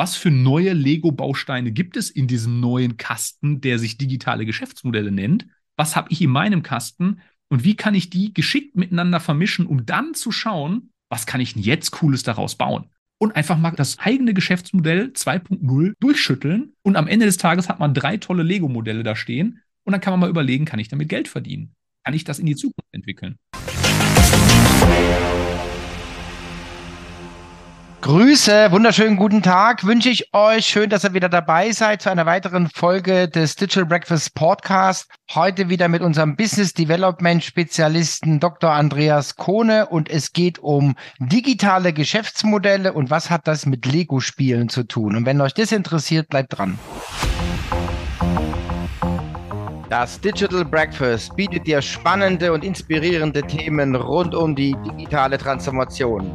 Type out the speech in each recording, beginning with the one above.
Was für neue Lego-Bausteine gibt es in diesem neuen Kasten, der sich digitale Geschäftsmodelle nennt? Was habe ich in meinem Kasten? Und wie kann ich die geschickt miteinander vermischen, um dann zu schauen, was kann ich denn jetzt Cooles daraus bauen? Und einfach mal das eigene Geschäftsmodell 2.0 durchschütteln. Und am Ende des Tages hat man drei tolle Lego-Modelle da stehen. Und dann kann man mal überlegen, kann ich damit Geld verdienen? Kann ich das in die Zukunft entwickeln? Grüße, wunderschönen guten Tag wünsche ich euch. Schön, dass ihr wieder dabei seid zu einer weiteren Folge des Digital Breakfast Podcast. Heute wieder mit unserem Business Development Spezialisten Dr. Andreas Kohne und es geht um digitale Geschäftsmodelle und was hat das mit Lego-Spielen zu tun. Und wenn euch das interessiert, bleibt dran. Das Digital Breakfast bietet dir spannende und inspirierende Themen rund um die digitale Transformation.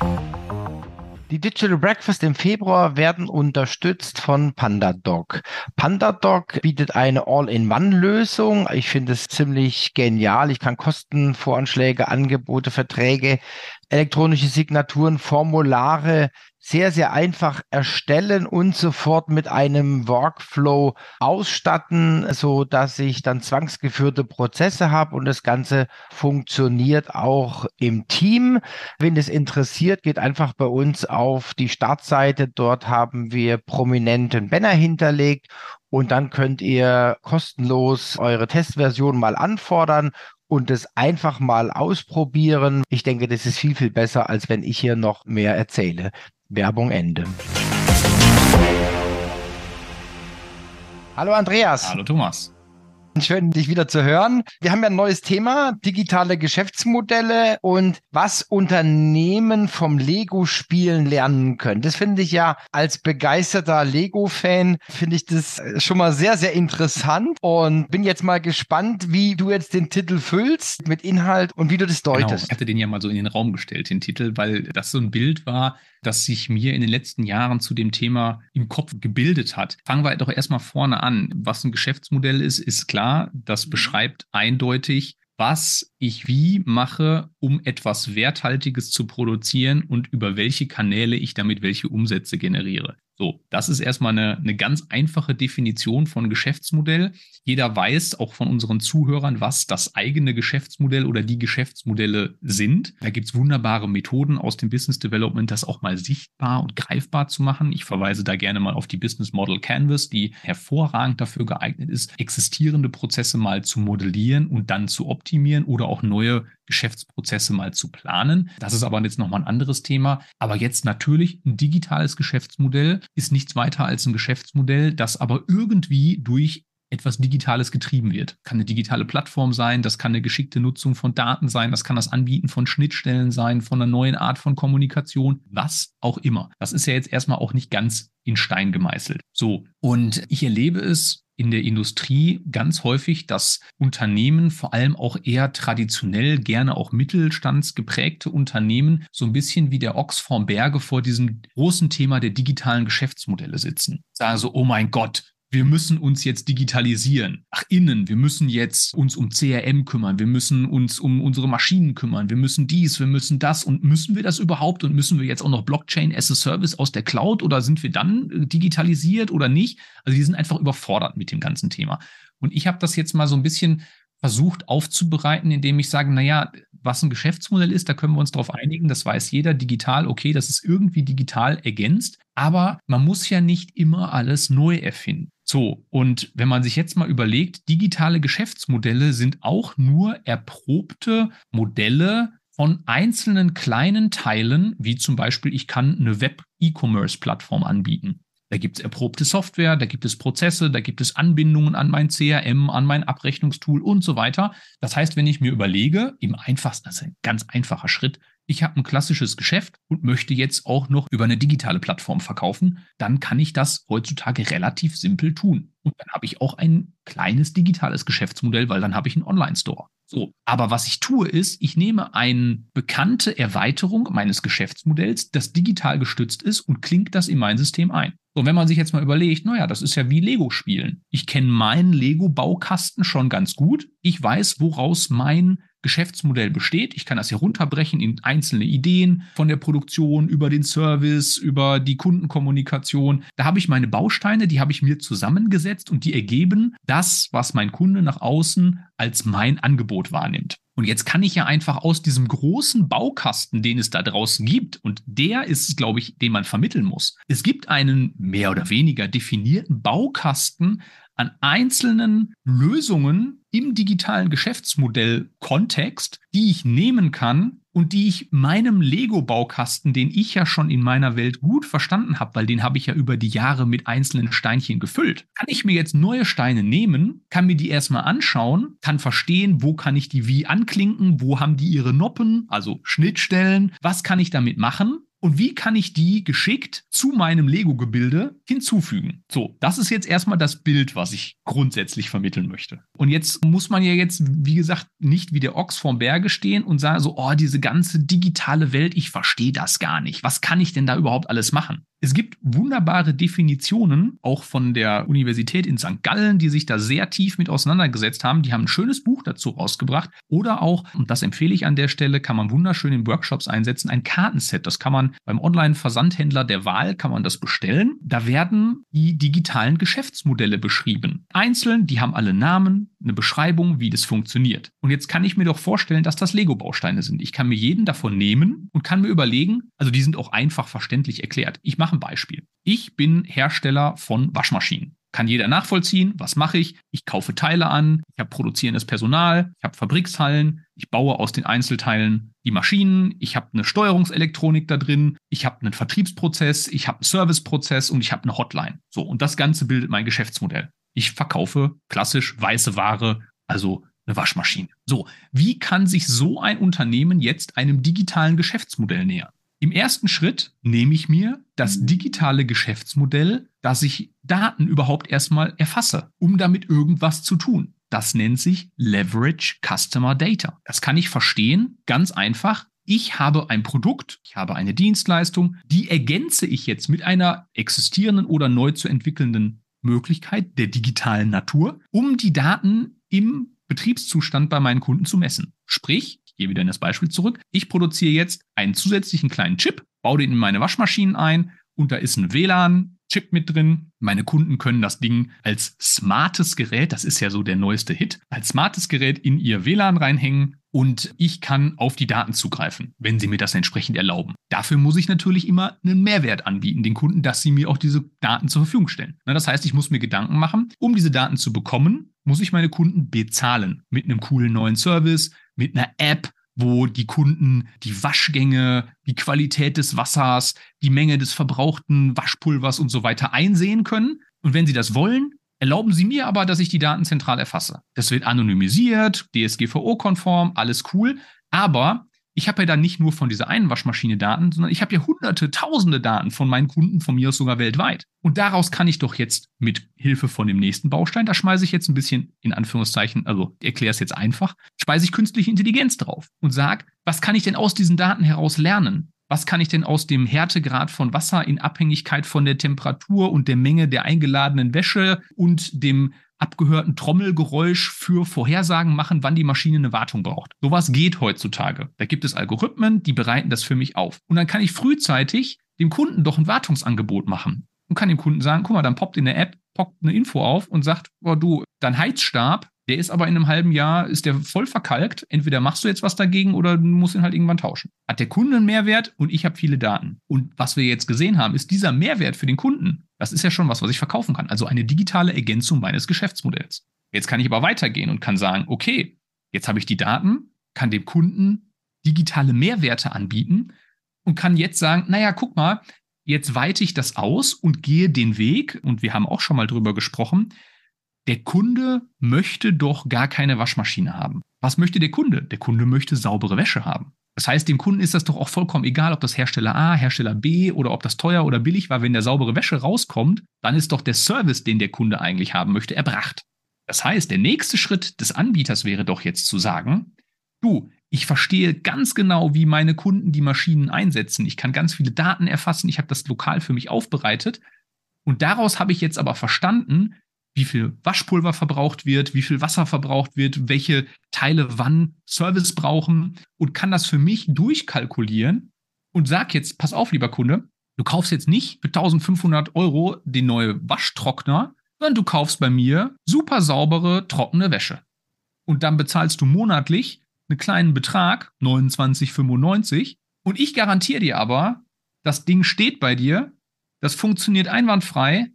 Die Digital Breakfast im Februar werden unterstützt von PandaDoc. PandaDoc bietet eine All-in-One-Lösung. Ich finde es ziemlich genial. Ich kann Kostenvoranschläge, Angebote, Verträge, elektronische Signaturen, Formulare sehr, sehr einfach erstellen und sofort mit einem Workflow ausstatten, so dass ich dann zwangsgeführte Prozesse habe und das Ganze funktioniert auch im Team. Wenn es interessiert, geht einfach bei uns auf die Startseite. Dort haben wir prominenten Banner hinterlegt und dann könnt ihr kostenlos eure Testversion mal anfordern und es einfach mal ausprobieren. Ich denke, das ist viel, viel besser, als wenn ich hier noch mehr erzähle. Werbung Ende. Hallo Andreas. Hallo Thomas. Schön, dich wieder zu hören. Wir haben ja ein neues Thema, digitale Geschäftsmodelle und was Unternehmen vom Lego-Spielen lernen können. Das finde ich ja als begeisterter Lego-Fan, finde ich das schon mal sehr, sehr interessant und bin jetzt mal gespannt, wie du jetzt den Titel füllst mit Inhalt und wie du das deutest. Genau. Ich hatte den ja mal so in den Raum gestellt, den Titel, weil das so ein Bild war, das sich mir in den letzten Jahren zu dem Thema im Kopf gebildet hat. Fangen wir doch erstmal vorne an. Was ein Geschäftsmodell ist, ist klar. Das mhm. beschreibt eindeutig, was ich wie mache, um etwas Werthaltiges zu produzieren und über welche Kanäle ich damit welche Umsätze generiere. So, das ist erstmal eine, eine ganz einfache Definition von Geschäftsmodell. Jeder weiß, auch von unseren Zuhörern, was das eigene Geschäftsmodell oder die Geschäftsmodelle sind. Da gibt es wunderbare Methoden aus dem Business Development, das auch mal sichtbar und greifbar zu machen. Ich verweise da gerne mal auf die Business Model Canvas, die hervorragend dafür geeignet ist, existierende Prozesse mal zu modellieren und dann zu optimieren oder auch neue Geschäftsprozesse mal zu planen. Das ist aber jetzt nochmal ein anderes Thema. Aber jetzt natürlich ein digitales Geschäftsmodell ist nichts weiter als ein Geschäftsmodell, das aber irgendwie durch etwas Digitales getrieben wird. Kann eine digitale Plattform sein, das kann eine geschickte Nutzung von Daten sein, das kann das Anbieten von Schnittstellen sein, von einer neuen Art von Kommunikation, was auch immer. Das ist ja jetzt erstmal auch nicht ganz in Stein gemeißelt. So, und ich erlebe es in der Industrie ganz häufig, dass Unternehmen, vor allem auch eher traditionell, gerne auch mittelstandsgeprägte Unternehmen, so ein bisschen wie der Ochs vorm Berge vor diesem großen Thema der digitalen Geschäftsmodelle sitzen. Sagen so, oh mein Gott, wir müssen uns jetzt digitalisieren. Ach, innen, wir müssen jetzt uns um CRM kümmern, wir müssen uns um unsere Maschinen kümmern, wir müssen dies, wir müssen das. Und müssen wir das überhaupt? Und müssen wir jetzt auch noch Blockchain as a Service aus der Cloud oder sind wir dann äh, digitalisiert oder nicht? Also die sind einfach überfordert mit dem ganzen Thema. Und ich habe das jetzt mal so ein bisschen versucht aufzubereiten, indem ich sage, naja, was ein Geschäftsmodell ist, da können wir uns darauf einigen, das weiß jeder digital, okay, das ist irgendwie digital ergänzt, aber man muss ja nicht immer alles neu erfinden. So, und wenn man sich jetzt mal überlegt, digitale Geschäftsmodelle sind auch nur erprobte Modelle von einzelnen kleinen Teilen, wie zum Beispiel, ich kann eine Web-E-Commerce-Plattform anbieten. Da gibt es erprobte Software, da gibt es Prozesse, da gibt es Anbindungen an mein CRM, an mein Abrechnungstool und so weiter. Das heißt, wenn ich mir überlege, im einfachsten, das ist ein ganz einfacher Schritt, ich habe ein klassisches Geschäft und möchte jetzt auch noch über eine digitale Plattform verkaufen, dann kann ich das heutzutage relativ simpel tun. Und dann habe ich auch ein kleines digitales Geschäftsmodell, weil dann habe ich einen Online-Store. So, aber was ich tue ist, ich nehme eine bekannte Erweiterung meines Geschäftsmodells, das digital gestützt ist und klingt das in mein System ein. So, wenn man sich jetzt mal überlegt, naja, das ist ja wie Lego spielen. Ich kenne meinen Lego-Baukasten schon ganz gut. Ich weiß, woraus mein Geschäftsmodell besteht. Ich kann das hier runterbrechen in einzelne Ideen von der Produktion über den Service, über die Kundenkommunikation. Da habe ich meine Bausteine, die habe ich mir zusammengesetzt und die ergeben das, was mein Kunde nach außen als mein Angebot wahrnimmt. Und jetzt kann ich ja einfach aus diesem großen Baukasten, den es da draußen gibt, und der ist, glaube ich, den man vermitteln muss. Es gibt einen mehr oder weniger definierten Baukasten an einzelnen Lösungen im digitalen Geschäftsmodell-Kontext, die ich nehmen kann und die ich meinem Lego-Baukasten, den ich ja schon in meiner Welt gut verstanden habe, weil den habe ich ja über die Jahre mit einzelnen Steinchen gefüllt, kann ich mir jetzt neue Steine nehmen, kann mir die erstmal anschauen, kann verstehen, wo kann ich die wie anklinken, wo haben die ihre Noppen, also Schnittstellen, was kann ich damit machen und wie kann ich die geschickt zu meinem Lego-Gebilde hinzufügen. So, das ist jetzt erstmal das Bild, was ich grundsätzlich vermitteln möchte. Und jetzt muss man ja jetzt, wie gesagt, nicht wie der Ochs vorm Berge stehen und sagen so, oh, diese ganze digitale Welt, ich verstehe das gar nicht. Was kann ich denn da überhaupt alles machen? Es gibt wunderbare Definitionen, auch von der Universität in St. Gallen, die sich da sehr tief mit auseinandergesetzt haben. Die haben ein schönes Buch dazu rausgebracht. Oder auch, und das empfehle ich an der Stelle, kann man wunderschön in Workshops einsetzen, ein Kartenset. Das kann man beim Online-Versandhändler der Wahl, kann man das bestellen. Da werden die digitalen Geschäftsmodelle beschrieben. Einzeln, die haben alle Namen, eine Beschreibung, wie das funktioniert. Und jetzt kann ich mir doch vorstellen, dass das Lego-Bausteine sind. Ich kann mir jeden davon nehmen und kann mir überlegen, also die sind auch einfach verständlich erklärt. Ich mache ein Beispiel. Ich bin Hersteller von Waschmaschinen. Kann jeder nachvollziehen, was mache ich? Ich kaufe Teile an, ich habe produzierendes Personal, ich habe Fabrikshallen, ich baue aus den Einzelteilen die Maschinen, ich habe eine Steuerungselektronik da drin, ich habe einen Vertriebsprozess, ich habe einen Serviceprozess und ich habe eine Hotline. So, und das Ganze bildet mein Geschäftsmodell. Ich verkaufe klassisch weiße Ware, also eine Waschmaschine. So, wie kann sich so ein Unternehmen jetzt einem digitalen Geschäftsmodell nähern? Im ersten Schritt nehme ich mir das digitale Geschäftsmodell, dass ich Daten überhaupt erstmal erfasse, um damit irgendwas zu tun. Das nennt sich Leverage Customer Data. Das kann ich verstehen, ganz einfach. Ich habe ein Produkt, ich habe eine Dienstleistung, die ergänze ich jetzt mit einer existierenden oder neu zu entwickelnden Möglichkeit der digitalen Natur, um die Daten im Betriebszustand bei meinen Kunden zu messen. Sprich, ich gehe wieder in das Beispiel zurück. Ich produziere jetzt einen zusätzlichen kleinen Chip, baue den in meine Waschmaschinen ein und da ist ein WLAN-Chip mit drin. Meine Kunden können das Ding als smartes Gerät, das ist ja so der neueste Hit, als smartes Gerät in ihr WLAN reinhängen und ich kann auf die Daten zugreifen, wenn sie mir das entsprechend erlauben. Dafür muss ich natürlich immer einen Mehrwert anbieten, den Kunden, dass sie mir auch diese Daten zur Verfügung stellen. Das heißt, ich muss mir Gedanken machen, um diese Daten zu bekommen, muss ich meine Kunden bezahlen mit einem coolen neuen Service, mit einer App, wo die Kunden die Waschgänge, die Qualität des Wassers, die Menge des verbrauchten Waschpulvers und so weiter einsehen können. Und wenn sie das wollen, erlauben sie mir aber, dass ich die Daten zentral erfasse. Das wird anonymisiert, DSGVO-konform, alles cool. Aber ich habe ja dann nicht nur von dieser einen Waschmaschine Daten, sondern ich habe ja hunderte, tausende Daten von meinen Kunden, von mir aus sogar weltweit. Und daraus kann ich doch jetzt mit Hilfe von dem nächsten Baustein, da schmeiße ich jetzt ein bisschen in Anführungszeichen, also erkläre es jetzt einfach, speise ich künstliche Intelligenz drauf und sage, was kann ich denn aus diesen Daten heraus lernen? Was kann ich denn aus dem Härtegrad von Wasser in Abhängigkeit von der Temperatur und der Menge der eingeladenen Wäsche und dem abgehörten Trommelgeräusch für Vorhersagen machen, wann die Maschine eine Wartung braucht. Sowas geht heutzutage. Da gibt es Algorithmen, die bereiten das für mich auf. Und dann kann ich frühzeitig dem Kunden doch ein Wartungsangebot machen und kann dem Kunden sagen, guck mal, dann poppt in der App poppt eine Info auf und sagt, oh du, dein Heizstab, der ist aber in einem halben Jahr, ist der voll verkalkt. Entweder machst du jetzt was dagegen oder du musst ihn halt irgendwann tauschen. Hat der Kunde einen Mehrwert und ich habe viele Daten. Und was wir jetzt gesehen haben, ist dieser Mehrwert für den Kunden das ist ja schon was, was ich verkaufen kann. Also eine digitale Ergänzung meines Geschäftsmodells. Jetzt kann ich aber weitergehen und kann sagen, okay, jetzt habe ich die Daten, kann dem Kunden digitale Mehrwerte anbieten und kann jetzt sagen, naja, guck mal, jetzt weite ich das aus und gehe den Weg, und wir haben auch schon mal drüber gesprochen, der Kunde möchte doch gar keine Waschmaschine haben. Was möchte der Kunde? Der Kunde möchte saubere Wäsche haben. Das heißt, dem Kunden ist das doch auch vollkommen egal, ob das Hersteller A, Hersteller B oder ob das teuer oder billig war. Wenn der saubere Wäsche rauskommt, dann ist doch der Service, den der Kunde eigentlich haben möchte, erbracht. Das heißt, der nächste Schritt des Anbieters wäre doch jetzt zu sagen, du, ich verstehe ganz genau, wie meine Kunden die Maschinen einsetzen. Ich kann ganz viele Daten erfassen. Ich habe das lokal für mich aufbereitet. Und daraus habe ich jetzt aber verstanden, wie viel Waschpulver verbraucht wird, wie viel Wasser verbraucht wird, welche Teile wann Service brauchen und kann das für mich durchkalkulieren und sag jetzt, pass auf, lieber Kunde, du kaufst jetzt nicht für 1500 Euro den neue Waschtrockner, sondern du kaufst bei mir super saubere, trockene Wäsche. Und dann bezahlst du monatlich einen kleinen Betrag, 29,95. Und ich garantiere dir aber, das Ding steht bei dir, das funktioniert einwandfrei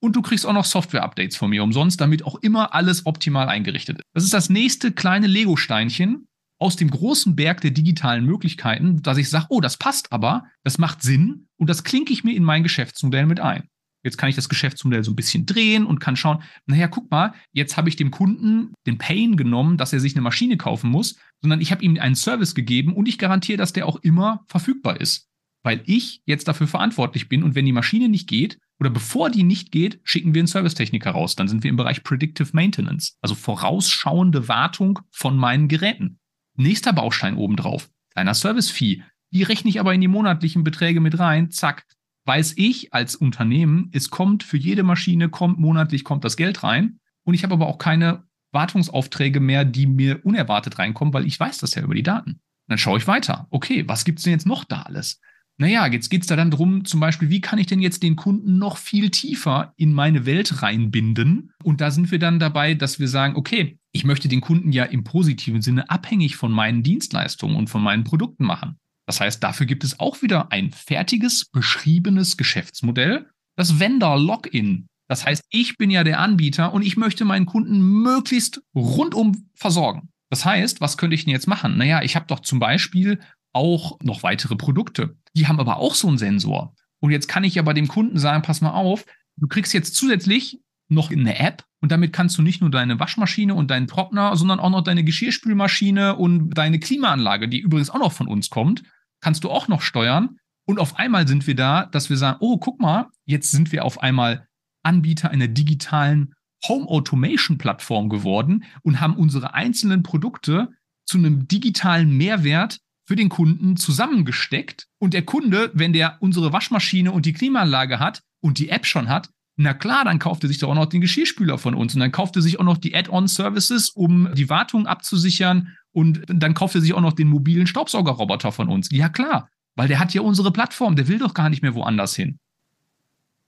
und du kriegst auch noch Software-Updates von mir umsonst, damit auch immer alles optimal eingerichtet ist. Das ist das nächste kleine Lego-Steinchen aus dem großen Berg der digitalen Möglichkeiten, dass ich sage, oh, das passt aber, das macht Sinn und das klinke ich mir in mein Geschäftsmodell mit ein. Jetzt kann ich das Geschäftsmodell so ein bisschen drehen und kann schauen, naja, guck mal, jetzt habe ich dem Kunden den Pain genommen, dass er sich eine Maschine kaufen muss, sondern ich habe ihm einen Service gegeben und ich garantiere, dass der auch immer verfügbar ist. Weil ich jetzt dafür verantwortlich bin und wenn die Maschine nicht geht oder bevor die nicht geht, schicken wir einen Servicetechniker raus. Dann sind wir im Bereich Predictive Maintenance, also vorausschauende Wartung von meinen Geräten. Nächster Baustein obendrauf, kleiner Service-Fee. Die rechne ich aber in die monatlichen Beträge mit rein. Zack, weiß ich als Unternehmen, es kommt für jede Maschine, kommt monatlich kommt das Geld rein. Und ich habe aber auch keine Wartungsaufträge mehr, die mir unerwartet reinkommen, weil ich weiß das ja über die Daten. Dann schaue ich weiter. Okay, was gibt es denn jetzt noch da alles? Naja, jetzt geht es da dann drum, zum Beispiel, wie kann ich denn jetzt den Kunden noch viel tiefer in meine Welt reinbinden? Und da sind wir dann dabei, dass wir sagen, okay, ich möchte den Kunden ja im positiven Sinne abhängig von meinen Dienstleistungen und von meinen Produkten machen. Das heißt, dafür gibt es auch wieder ein fertiges, beschriebenes Geschäftsmodell, das Vendor-Login. Das heißt, ich bin ja der Anbieter und ich möchte meinen Kunden möglichst rundum versorgen. Das heißt, was könnte ich denn jetzt machen? Naja, ich habe doch zum Beispiel auch noch weitere Produkte. Die haben aber auch so einen Sensor. Und jetzt kann ich aber dem Kunden sagen, pass mal auf, du kriegst jetzt zusätzlich noch eine App und damit kannst du nicht nur deine Waschmaschine und deinen Trockner, sondern auch noch deine Geschirrspülmaschine und deine Klimaanlage, die übrigens auch noch von uns kommt, kannst du auch noch steuern. Und auf einmal sind wir da, dass wir sagen, oh, guck mal, jetzt sind wir auf einmal Anbieter einer digitalen Home Automation Plattform geworden und haben unsere einzelnen Produkte zu einem digitalen Mehrwert für den Kunden zusammengesteckt. Und der Kunde, wenn der unsere Waschmaschine und die Klimaanlage hat und die App schon hat, na klar, dann kauft er sich doch auch noch den Geschirrspüler von uns und dann kauft er sich auch noch die Add-on-Services, um die Wartung abzusichern und dann kauft er sich auch noch den mobilen Staubsaugerroboter von uns. Ja klar, weil der hat ja unsere Plattform, der will doch gar nicht mehr woanders hin.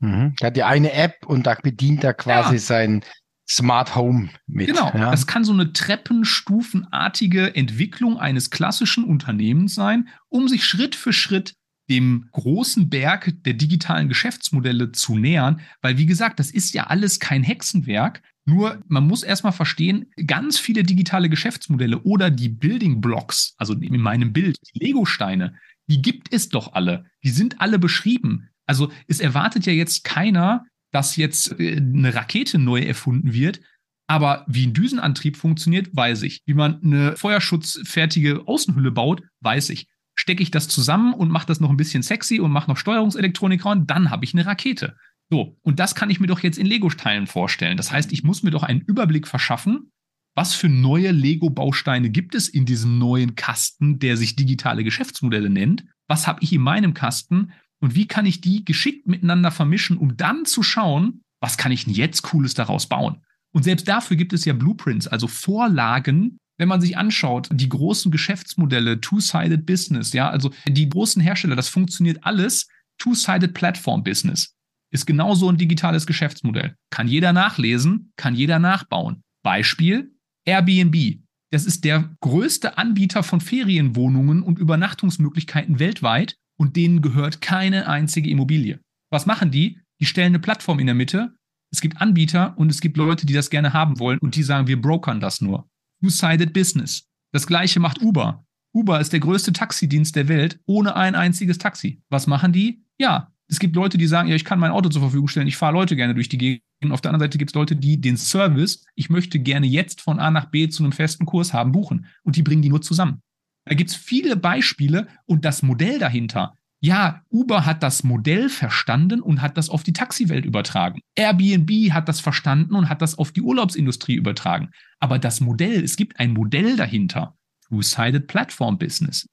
Mhm. Der hat ja eine App und da bedient er quasi ja. sein Smart Home mit. Genau, ja. das kann so eine treppenstufenartige Entwicklung eines klassischen Unternehmens sein, um sich Schritt für Schritt dem großen Berg der digitalen Geschäftsmodelle zu nähern, weil wie gesagt, das ist ja alles kein Hexenwerk. Nur man muss erstmal verstehen, ganz viele digitale Geschäftsmodelle oder die Building Blocks, also in meinem Bild, die Lego-Steine, die gibt es doch alle. Die sind alle beschrieben. Also es erwartet ja jetzt keiner, dass jetzt äh, eine Rakete neu erfunden wird. Aber wie ein Düsenantrieb funktioniert, weiß ich. Wie man eine feuerschutzfertige Außenhülle baut, weiß ich. Stecke ich das zusammen und mache das noch ein bisschen sexy und mache noch Steuerungselektronik ran, dann habe ich eine Rakete. So, und das kann ich mir doch jetzt in Lego-Teilen vorstellen. Das heißt, ich muss mir doch einen Überblick verschaffen, was für neue Lego-Bausteine gibt es in diesem neuen Kasten, der sich digitale Geschäftsmodelle nennt? Was habe ich in meinem Kasten und wie kann ich die geschickt miteinander vermischen, um dann zu schauen, was kann ich denn jetzt Cooles daraus bauen? Und selbst dafür gibt es ja Blueprints, also Vorlagen, wenn man sich anschaut, die großen Geschäftsmodelle, Two-Sided Business, ja, also die großen Hersteller, das funktioniert alles Two-Sided Platform Business ist genauso ein digitales Geschäftsmodell. Kann jeder nachlesen, kann jeder nachbauen. Beispiel Airbnb. Das ist der größte Anbieter von Ferienwohnungen und Übernachtungsmöglichkeiten weltweit und denen gehört keine einzige Immobilie. Was machen die? Die stellen eine Plattform in der Mitte. Es gibt Anbieter und es gibt Leute, die das gerne haben wollen und die sagen, wir brokern das nur. Two-sided Business. Das gleiche macht Uber. Uber ist der größte Taxidienst der Welt ohne ein einziges Taxi. Was machen die? Ja, es gibt Leute, die sagen, ja, ich kann mein Auto zur Verfügung stellen, ich fahre Leute gerne durch die Gegend. Auf der anderen Seite gibt es Leute, die den Service, ich möchte gerne jetzt von A nach B zu einem festen Kurs haben, buchen. Und die bringen die nur zusammen. Da gibt es viele Beispiele und das Modell dahinter. Ja, Uber hat das Modell verstanden und hat das auf die Taxiwelt übertragen. Airbnb hat das verstanden und hat das auf die Urlaubsindustrie übertragen. Aber das Modell, es gibt ein Modell dahinter. Two-Sided Platform Business.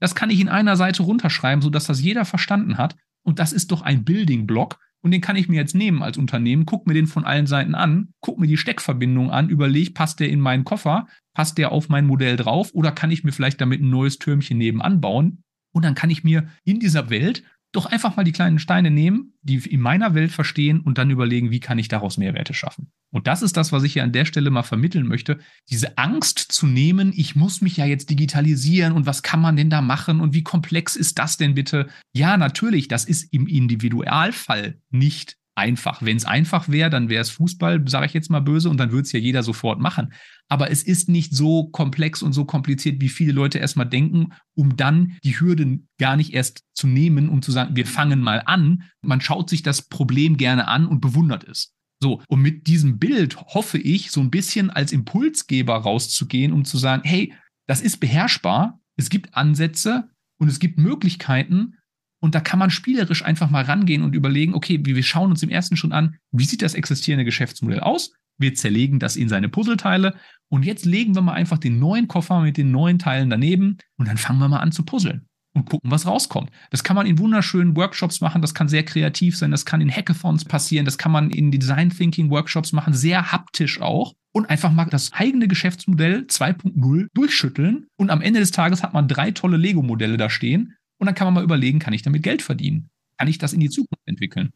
Das kann ich in einer Seite runterschreiben, sodass das jeder verstanden hat. Und das ist doch ein Building Block. Und den kann ich mir jetzt nehmen als Unternehmen, guck mir den von allen Seiten an, guck mir die Steckverbindung an, überlege, passt der in meinen Koffer, passt der auf mein Modell drauf oder kann ich mir vielleicht damit ein neues Türmchen nebenan bauen? Und dann kann ich mir in dieser Welt doch einfach mal die kleinen Steine nehmen, die in meiner Welt verstehen und dann überlegen, wie kann ich daraus Mehrwerte schaffen. Und das ist das, was ich hier an der Stelle mal vermitteln möchte. Diese Angst zu nehmen, ich muss mich ja jetzt digitalisieren und was kann man denn da machen und wie komplex ist das denn bitte? Ja, natürlich, das ist im Individualfall nicht einfach. Wenn es einfach wäre, dann wäre es Fußball, sage ich jetzt mal böse, und dann würde es ja jeder sofort machen. Aber es ist nicht so komplex und so kompliziert, wie viele Leute erstmal denken, um dann die Hürden gar nicht erst zu nehmen, um zu sagen, wir fangen mal an. Man schaut sich das Problem gerne an und bewundert es. So, und mit diesem Bild hoffe ich, so ein bisschen als Impulsgeber rauszugehen, um zu sagen, hey, das ist beherrschbar, es gibt Ansätze und es gibt Möglichkeiten, und da kann man spielerisch einfach mal rangehen und überlegen, okay, wir schauen uns im ersten schon an, wie sieht das existierende Geschäftsmodell aus? Wir zerlegen das in seine Puzzleteile. Und jetzt legen wir mal einfach den neuen Koffer mit den neuen Teilen daneben und dann fangen wir mal an zu puzzeln und gucken, was rauskommt. Das kann man in wunderschönen Workshops machen, das kann sehr kreativ sein, das kann in Hackathons passieren, das kann man in Design Thinking Workshops machen, sehr haptisch auch. Und einfach mal das eigene Geschäftsmodell 2.0 durchschütteln. Und am Ende des Tages hat man drei tolle Lego Modelle da stehen und dann kann man mal überlegen, kann ich damit Geld verdienen? Kann ich das in die Zukunft entwickeln?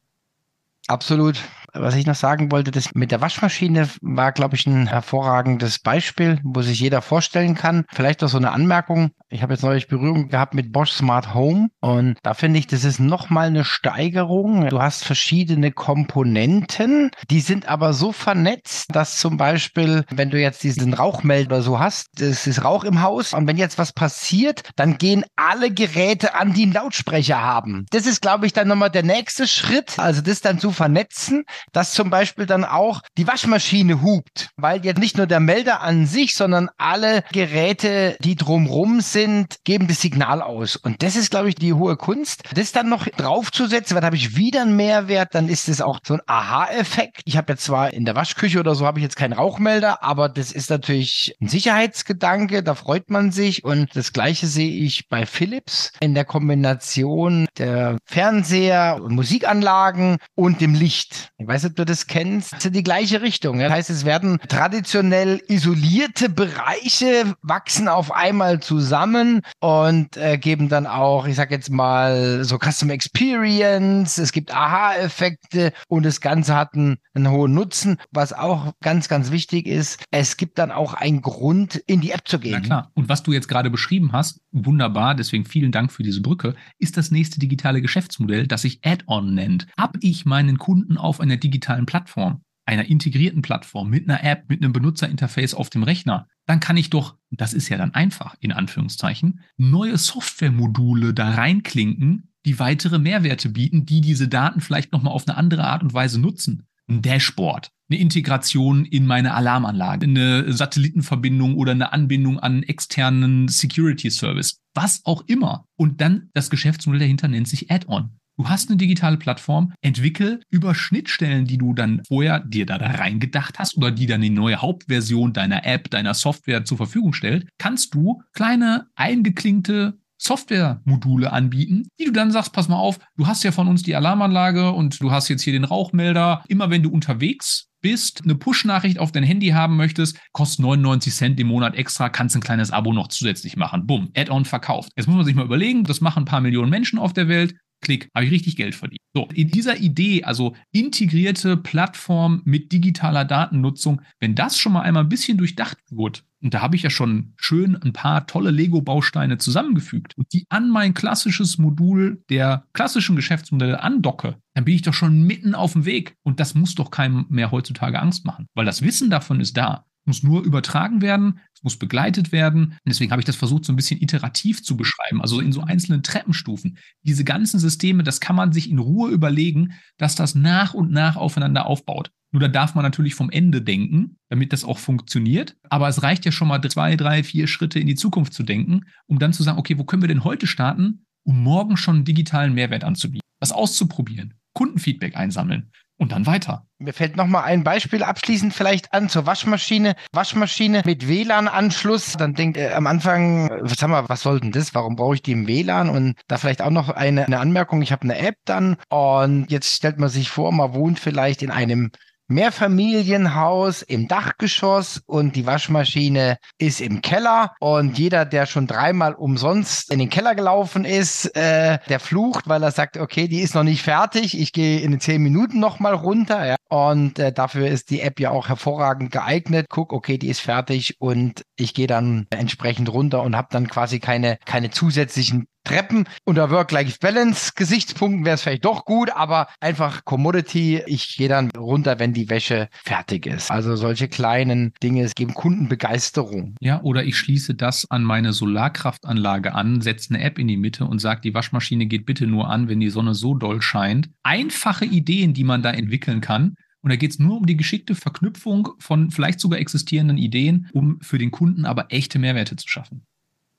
Absolut. Was ich noch sagen wollte, das mit der Waschmaschine war, glaube ich, ein hervorragendes Beispiel, wo sich jeder vorstellen kann. Vielleicht auch so eine Anmerkung. Ich habe jetzt neulich Berührung gehabt mit Bosch Smart Home und da finde ich, das ist nochmal eine Steigerung. Du hast verschiedene Komponenten, die sind aber so vernetzt, dass zum Beispiel, wenn du jetzt diesen Rauchmelder so hast, es ist Rauch im Haus und wenn jetzt was passiert, dann gehen alle Geräte an, die einen Lautsprecher haben. Das ist, glaube ich, dann nochmal der nächste Schritt. Also das dann zu vernetzen, dass zum Beispiel dann auch die Waschmaschine hupt, weil jetzt nicht nur der Melder an sich, sondern alle Geräte, die drumrum sind, geben das Signal aus. Und das ist, glaube ich, die hohe Kunst. Das dann noch draufzusetzen, weil dann habe ich wieder einen Mehrwert, dann ist es auch so ein Aha-Effekt. Ich habe jetzt zwar in der Waschküche oder so habe ich jetzt keinen Rauchmelder, aber das ist natürlich ein Sicherheitsgedanke, da freut man sich. Und das gleiche sehe ich bei Philips in der Kombination der Fernseher und Musikanlagen und dem Licht. Ich weiß nicht, ob du das kennst. In die gleiche Richtung. Das heißt, es werden traditionell isolierte Bereiche wachsen auf einmal zusammen zusammen und äh, geben dann auch, ich sag jetzt mal, so Custom Experience, es gibt Aha-Effekte und das Ganze hat einen, einen hohen Nutzen. Was auch ganz, ganz wichtig ist, es gibt dann auch einen Grund, in die App zu gehen. Na klar. Und was du jetzt gerade beschrieben hast, wunderbar, deswegen vielen Dank für diese Brücke, ist das nächste digitale Geschäftsmodell, das sich Add-on nennt. Hab ich meinen Kunden auf einer digitalen Plattform, einer integrierten Plattform mit einer App, mit einem Benutzerinterface auf dem Rechner, dann kann ich doch, das ist ja dann einfach, in Anführungszeichen, neue Softwaremodule da reinklinken, die weitere Mehrwerte bieten, die diese Daten vielleicht nochmal auf eine andere Art und Weise nutzen. Ein Dashboard, eine Integration in meine Alarmanlage, eine Satellitenverbindung oder eine Anbindung an externen Security Service, was auch immer. Und dann das Geschäftsmodell dahinter nennt sich Add-on. Du hast eine digitale Plattform, entwickel über Schnittstellen, die du dann vorher dir da, da reingedacht hast oder die dann die neue Hauptversion deiner App, deiner Software zur Verfügung stellt, kannst du kleine eingeklingte Softwaremodule anbieten, die du dann sagst, pass mal auf, du hast ja von uns die Alarmanlage und du hast jetzt hier den Rauchmelder. Immer wenn du unterwegs bist, eine Push-Nachricht auf dein Handy haben möchtest, kostet 99 Cent im Monat extra, kannst ein kleines Abo noch zusätzlich machen. Bumm, Add-on verkauft. Jetzt muss man sich mal überlegen, das machen ein paar Millionen Menschen auf der Welt. Klick, habe ich richtig Geld verdient. So, in dieser Idee, also integrierte Plattform mit digitaler Datennutzung, wenn das schon mal einmal ein bisschen durchdacht wird, und da habe ich ja schon schön ein paar tolle Lego-Bausteine zusammengefügt und die an mein klassisches Modul der klassischen Geschäftsmodelle andocke, dann bin ich doch schon mitten auf dem Weg. Und das muss doch keinem mehr heutzutage Angst machen, weil das Wissen davon ist da muss nur übertragen werden, es muss begleitet werden. Und deswegen habe ich das versucht, so ein bisschen iterativ zu beschreiben, also in so einzelnen Treppenstufen. Diese ganzen Systeme, das kann man sich in Ruhe überlegen, dass das nach und nach aufeinander aufbaut. Nur da darf man natürlich vom Ende denken, damit das auch funktioniert. Aber es reicht ja schon mal zwei, drei, vier Schritte in die Zukunft zu denken, um dann zu sagen, okay, wo können wir denn heute starten, um morgen schon einen digitalen Mehrwert anzubieten? Das auszuprobieren, Kundenfeedback einsammeln und dann weiter. Mir fällt noch mal ein Beispiel abschließend vielleicht an zur Waschmaschine. Waschmaschine mit WLAN-Anschluss. Dann denkt äh, am Anfang, sag mal, was soll denn das? Warum brauche ich die im WLAN? Und da vielleicht auch noch eine, eine Anmerkung. Ich habe eine App dann und jetzt stellt man sich vor, man wohnt vielleicht in einem Mehrfamilienhaus im Dachgeschoss und die Waschmaschine ist im Keller. Und jeder, der schon dreimal umsonst in den Keller gelaufen ist, äh, der flucht, weil er sagt, okay, die ist noch nicht fertig. Ich gehe in zehn Minuten nochmal runter. Ja. Und äh, dafür ist die App ja auch hervorragend geeignet. Guck, okay, die ist fertig und ich gehe dann entsprechend runter und habe dann quasi keine, keine zusätzlichen Treppen. Unter Work-Life-Balance-Gesichtspunkten wäre es vielleicht doch gut, aber einfach Commodity. Ich gehe dann runter, wenn die Wäsche fertig ist. Also solche kleinen Dinge geben Kundenbegeisterung. Ja, oder ich schließe das an meine Solarkraftanlage an, setze eine App in die Mitte und sage, die Waschmaschine geht bitte nur an, wenn die Sonne so doll scheint. Einfache Ideen, die man da entwickeln kann. Und da geht es nur um die geschickte Verknüpfung von vielleicht sogar existierenden Ideen, um für den Kunden aber echte Mehrwerte zu schaffen.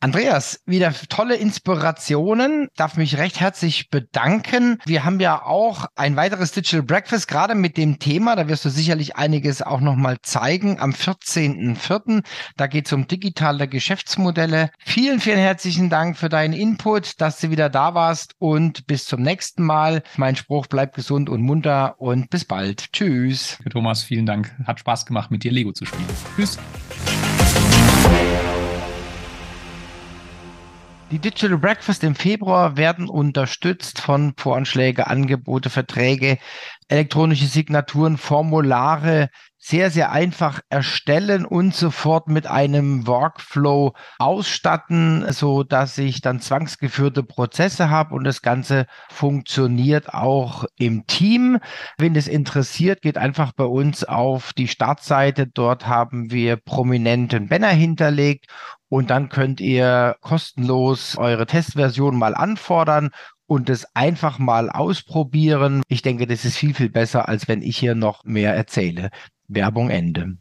Andreas, wieder tolle Inspirationen. Darf mich recht herzlich bedanken. Wir haben ja auch ein weiteres Digital Breakfast, gerade mit dem Thema. Da wirst du sicherlich einiges auch nochmal zeigen. Am 14.04. Da geht es um digitale Geschäftsmodelle. Vielen, vielen herzlichen Dank für deinen Input, dass du wieder da warst und bis zum nächsten Mal. Mein Spruch, bleib gesund und munter und bis bald. Tschüss. Thomas, vielen Dank. Hat Spaß gemacht, mit dir Lego zu spielen. Tschüss. Die Digital Breakfast im Februar werden unterstützt von Voranschläge, Angebote, Verträge, elektronische Signaturen, Formulare, sehr, sehr einfach erstellen und sofort mit einem Workflow ausstatten, so dass ich dann zwangsgeführte Prozesse habe und das Ganze funktioniert auch im Team. Wenn es interessiert, geht einfach bei uns auf die Startseite. Dort haben wir prominenten Banner hinterlegt und dann könnt ihr kostenlos eure Testversion mal anfordern und es einfach mal ausprobieren. Ich denke, das ist viel, viel besser, als wenn ich hier noch mehr erzähle. Werbung Ende.